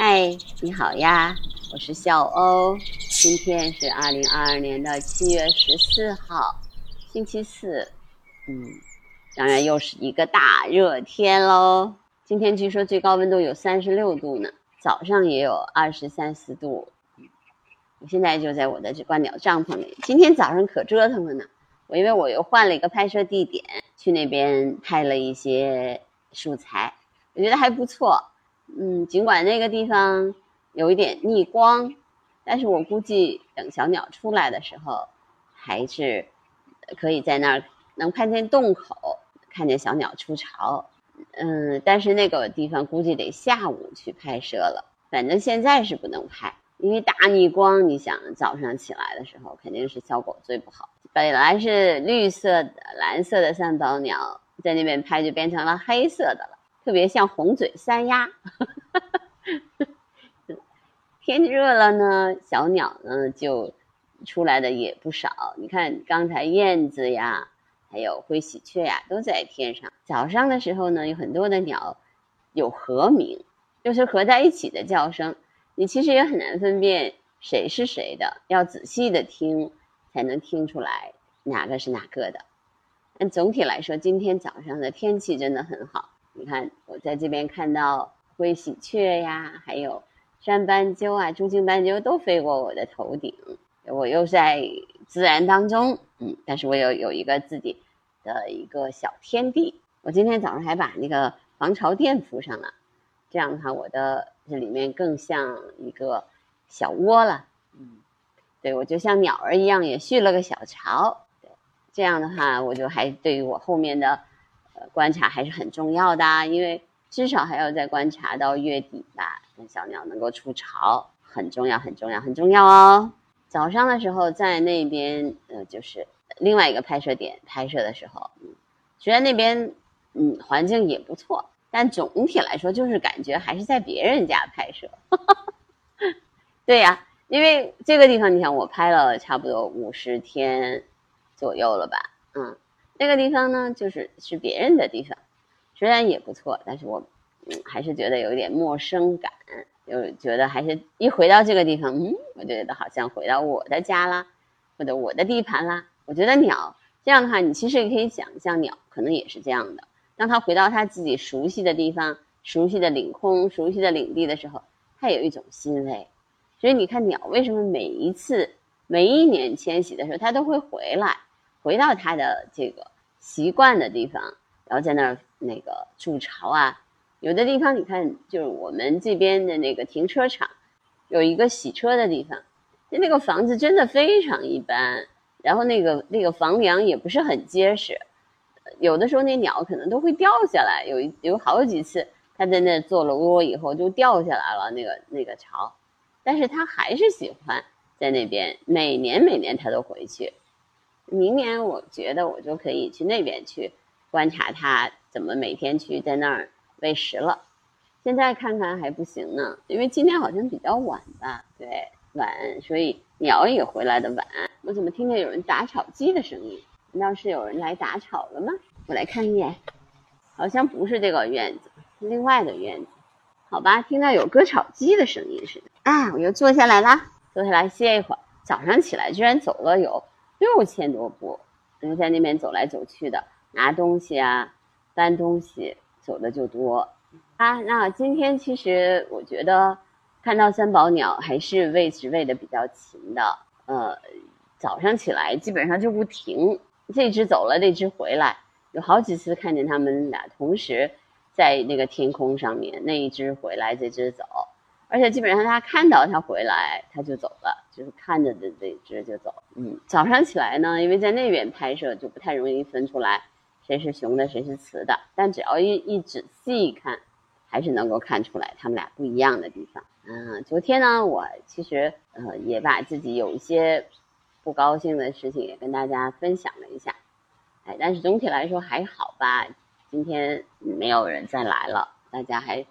嗨，你好呀，我是小欧。今天是二零二二年的七月十四号，星期四。嗯，当然又是一个大热天喽。今天据说最高温度有三十六度呢，早上也有二十三四度。我现在就在我的这观鸟帐篷里。今天早上可折腾了呢，我因为我又换了一个拍摄地点，去那边拍了一些素材，我觉得还不错。嗯，尽管那个地方有一点逆光，但是我估计等小鸟出来的时候，还是可以在那儿能看见洞口，看见小鸟出巢。嗯，但是那个地方估计得下午去拍摄了，反正现在是不能拍。因为大逆光，你想早上起来的时候肯定是效果最不好。本来是绿色的、蓝色的三宝鸟，在那边拍就变成了黑色的了，特别像红嘴山鸭。天热了呢，小鸟呢就出来的也不少。你看刚才燕子呀，还有灰喜鹊呀，都在天上。早上的时候呢，有很多的鸟有和鸣，就是合在一起的叫声。你其实也很难分辨谁是谁的，要仔细的听才能听出来哪个是哪个的。但总体来说，今天早上的天气真的很好。你看，我在这边看到灰喜鹊呀，还有山斑鸠啊、珠颈斑鸠都飞过我的头顶。我又在自然当中，嗯，但是我有有一个自己的一个小天地。我今天早上还把那个防潮垫铺上了，这样的话，我的。这里面更像一个小窝了，嗯，对我就像鸟儿一样也蓄了个小巢，对，这样的话我就还对于我后面的观察还是很重要的，因为至少还要再观察到月底吧，等小鸟能够出巢，很重要，很重要，很重要哦。早上的时候在那边，呃，就是另外一个拍摄点拍摄的时候，嗯，虽然那边嗯环境也不错。但总体来说，就是感觉还是在别人家拍摄。对呀，因为这个地方，你想我拍了差不多五十天左右了吧？嗯，那个地方呢，就是是别人的地方，虽然也不错，但是我嗯还是觉得有一点陌生感，就觉得还是一回到这个地方，嗯，我觉得好像回到我的家啦，或者我的地盘啦。我觉得鸟这样的话，你其实也可以想象，鸟可能也是这样的。当它回到它自己熟悉的地方、熟悉的领空、熟悉的领地的时候，他有一种欣慰。所以你看，鸟为什么每一次、每一年迁徙的时候，它都会回来，回到它的这个习惯的地方，然后在那儿那个筑巢啊。有的地方你看，就是我们这边的那个停车场，有一个洗车的地方，那那个房子真的非常一般，然后那个那个房梁也不是很结实。有的时候那鸟可能都会掉下来，有有好几次它在那做了窝以后就掉下来了那个那个巢，但是它还是喜欢在那边，每年每年它都回去。明年我觉得我就可以去那边去观察它怎么每天去在那儿喂食了。现在看看还不行呢，因为今天好像比较晚吧，对，晚，所以鸟也回来的晚。我怎么听见有人打草机的声音？难道是有人来打草了吗？我来看一眼，好像不是这个院子，是另外的院子。好吧，听到有割草机的声音似的。啊，我又坐下来啦，坐下来歇一会儿。早上起来居然走了有六千多步，然后在那边走来走去的，拿东西啊，搬东西，走的就多。啊，那今天其实我觉得看到三宝鸟还是喂食喂的比较勤的。呃，早上起来基本上就不停。这只走了，那只回来，有好几次看见他们俩同时在那个天空上面，那一只回来，这只走，而且基本上它看到它回来，它就走了，就是看着的这只就走。嗯，早上起来呢，因为在那边拍摄，就不太容易分出来谁是雄的，谁是雌的，但只要一一仔细一看，还是能够看出来他们俩不一样的地方。嗯，昨天呢，我其实呃也把自己有一些。不高兴的事情也跟大家分享了一下，哎，但是总体来说还好吧。今天没有人再来了，大家还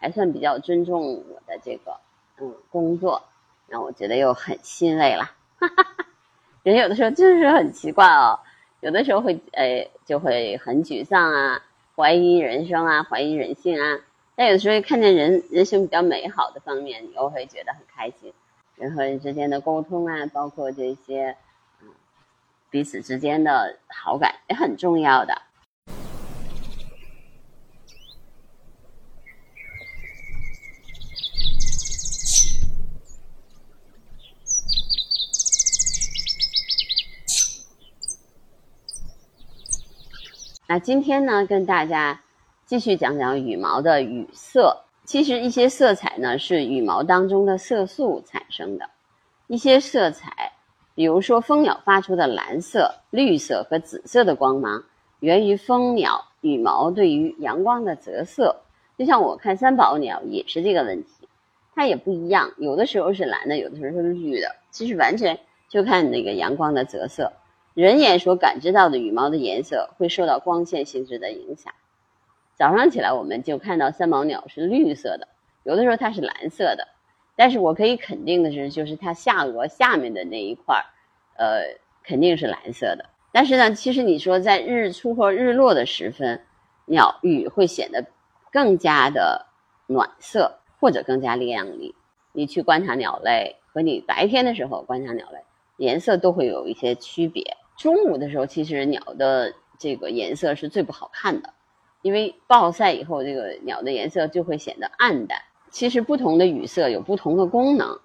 还算比较尊重我的这个嗯工作，让我觉得又很欣慰了。人有的时候就是很奇怪哦，有的时候会哎就会很沮丧啊，怀疑人生啊，怀疑人性啊。但有的时候看见人人性比较美好的方面，你又会觉得很开心。人和人之间的沟通啊，包括这些，嗯，彼此之间的好感也很重要的。那今天呢，跟大家继续讲讲羽毛的羽色。其实一些色彩呢，是羽毛当中的色素产生的。一些色彩，比如说蜂鸟发出的蓝色、绿色和紫色的光芒，源于蜂鸟羽毛对于阳光的折射。就像我看三宝鸟也是这个问题，它也不一样，有的时候是蓝的，有的时候是绿的。其实完全就看那个阳光的折射。人眼所感知到的羽毛的颜色会受到光线性质的影响。早上起来我们就看到三毛鸟是绿色的，有的时候它是蓝色的，但是我可以肯定的是，就是它下颚下面的那一块儿，呃，肯定是蓝色的。但是呢，其实你说在日出或日落的时分，鸟羽会显得更加的暖色或者更加亮丽。你去观察鸟类和你白天的时候观察鸟类，颜色都会有一些区别。中午的时候，其实鸟的这个颜色是最不好看的，因为暴晒以后，这个鸟的颜色就会显得暗淡。其实不同的羽色有不同的功能，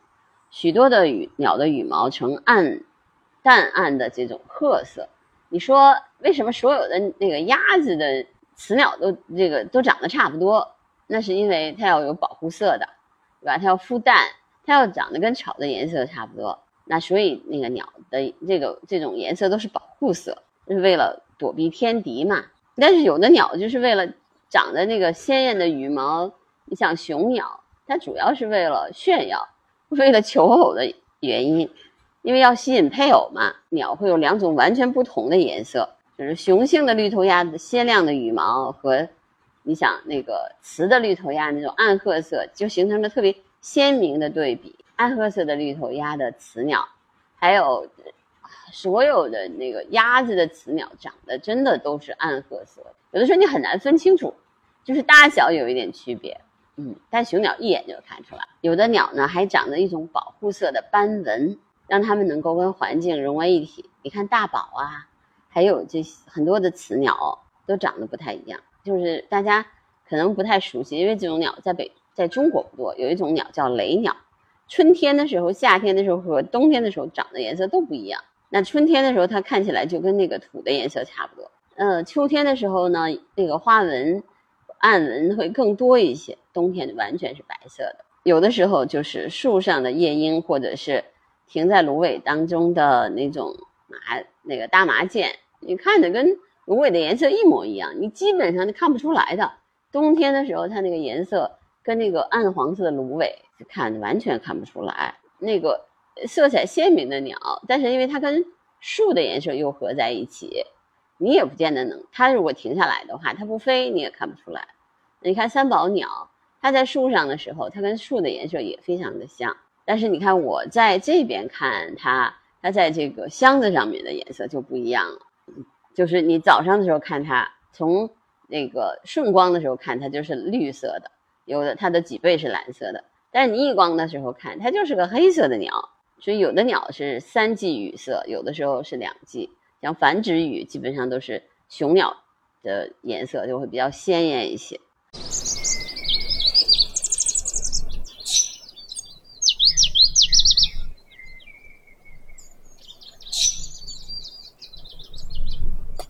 许多的羽鸟的羽毛呈暗、淡暗的这种褐色。你说为什么所有的那个鸭子的雌鸟都这个都长得差不多？那是因为它要有保护色的，对吧？它要孵蛋，它要长得跟草的颜色差不多。那所以那个鸟的这个这种颜色都是保护色，是为了躲避天敌嘛。但是有的鸟就是为了长得那个鲜艳的羽毛，你像雄鸟，它主要是为了炫耀，为了求偶的原因，因为要吸引配偶嘛。鸟会有两种完全不同的颜色，就是雄性的绿头鸭的鲜亮的羽毛和你想那个雌的绿头鸭那种暗褐色，就形成了特别鲜明的对比。暗褐色的绿头鸭的雌鸟，还有所有的那个鸭子的雌鸟，长得真的都是暗褐色。有的时候你很难分清楚，就是大小有一点区别，嗯，但雄鸟一眼就看出来。有的鸟呢，还长着一种保护色的斑纹，让它们能够跟环境融为一体。你看大宝啊，还有这很多的雌鸟都长得不太一样，就是大家可能不太熟悉，因为这种鸟在北在中国不多。有一种鸟叫雷鸟。春天的时候、夏天的时候和冬天的时候长的颜色都不一样。那春天的时候，它看起来就跟那个土的颜色差不多。呃，秋天的时候呢，那个花纹、暗纹会更多一些。冬天完全是白色的。有的时候就是树上的夜莺，或者是停在芦苇当中的那种麻那个大麻雀，你看着跟芦苇的颜色一模一样，你基本上就看不出来的。冬天的时候，它那个颜色跟那个暗黄色的芦苇。看完全看不出来，那个色彩鲜明的鸟，但是因为它跟树的颜色又合在一起，你也不见得能。它如果停下来的话，它不飞你也看不出来。你看三宝鸟，它在树上的时候，它跟树的颜色也非常的像。但是你看我在这边看它，它在这个箱子上面的颜色就不一样了。就是你早上的时候看它，从那个顺光的时候看它就是绿色的，有的它的脊背是蓝色的。但逆光的时候看，它就是个黑色的鸟。所以有的鸟是三季羽色，有的时候是两季。像繁殖羽，基本上都是雄鸟的颜色就会比较鲜艳一些。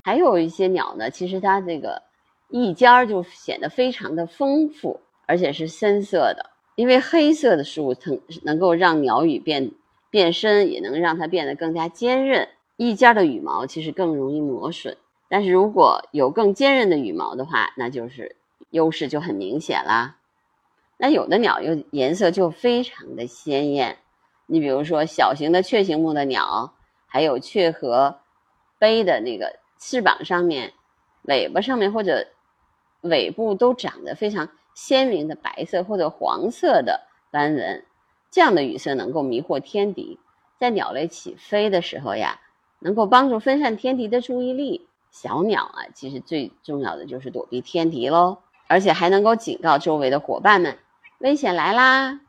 还有一些鸟呢，其实它这个翼尖儿就显得非常的丰富，而且是深色的。因为黑色的树能能够让鸟羽变变深，也能让它变得更加坚韧。一尖的羽毛其实更容易磨损，但是如果有更坚韧的羽毛的话，那就是优势就很明显啦。那有的鸟又颜色就非常的鲜艳，你比如说小型的雀形目的鸟，还有雀和杯的那个翅膀上面、尾巴上面或者尾部都长得非常。鲜明的白色或者黄色的斑纹，这样的羽色能够迷惑天敌，在鸟类起飞的时候呀，能够帮助分散天敌的注意力。小鸟啊，其实最重要的就是躲避天敌喽。而且还能够警告周围的伙伴们，危险来啦，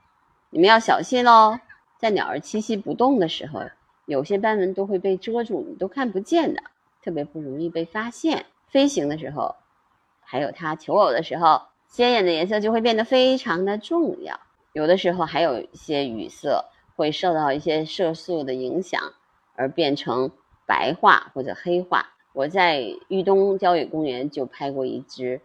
你们要小心喽。在鸟儿栖息不动的时候，有些斑纹都会被遮住，你都看不见的，特别不容易被发现。飞行的时候，还有它求偶的时候，鲜艳的颜色就会变得非常的重要。有的时候还有一些羽色会受到一些色素的影响，而变成白化或者黑化。我在豫东郊野公园就拍过一只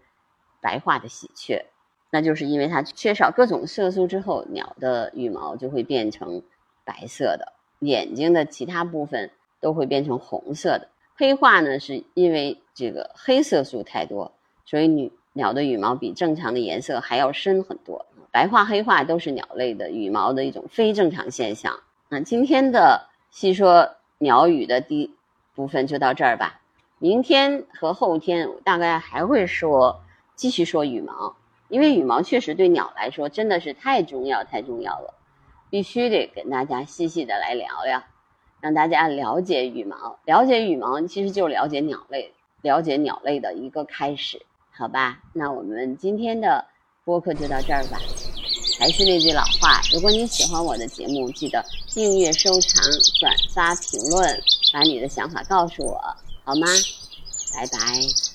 白化的喜鹊，那就是因为它缺少各种色素之后，鸟的羽毛就会变成白色的，眼睛的其他部分都会变成红色的。黑化呢，是因为这个黑色素太多，所以女鸟的羽毛比正常的颜色还要深很多。白化、黑化都是鸟类的羽毛的一种非正常现象。那今天的细说鸟语的第部分就到这儿吧。明天和后天大概还会说，继续说羽毛，因为羽毛确实对鸟来说真的是太重要、太重要了，必须得跟大家细细的来聊聊，让大家了解羽毛。了解羽毛其实就了解鸟类，了解鸟类的一个开始，好吧？那我们今天的播客就到这儿吧。还是那句老话，如果你喜欢我的节目，记得订阅、收藏、转发、评论，把你的想法告诉我。好吗？拜拜。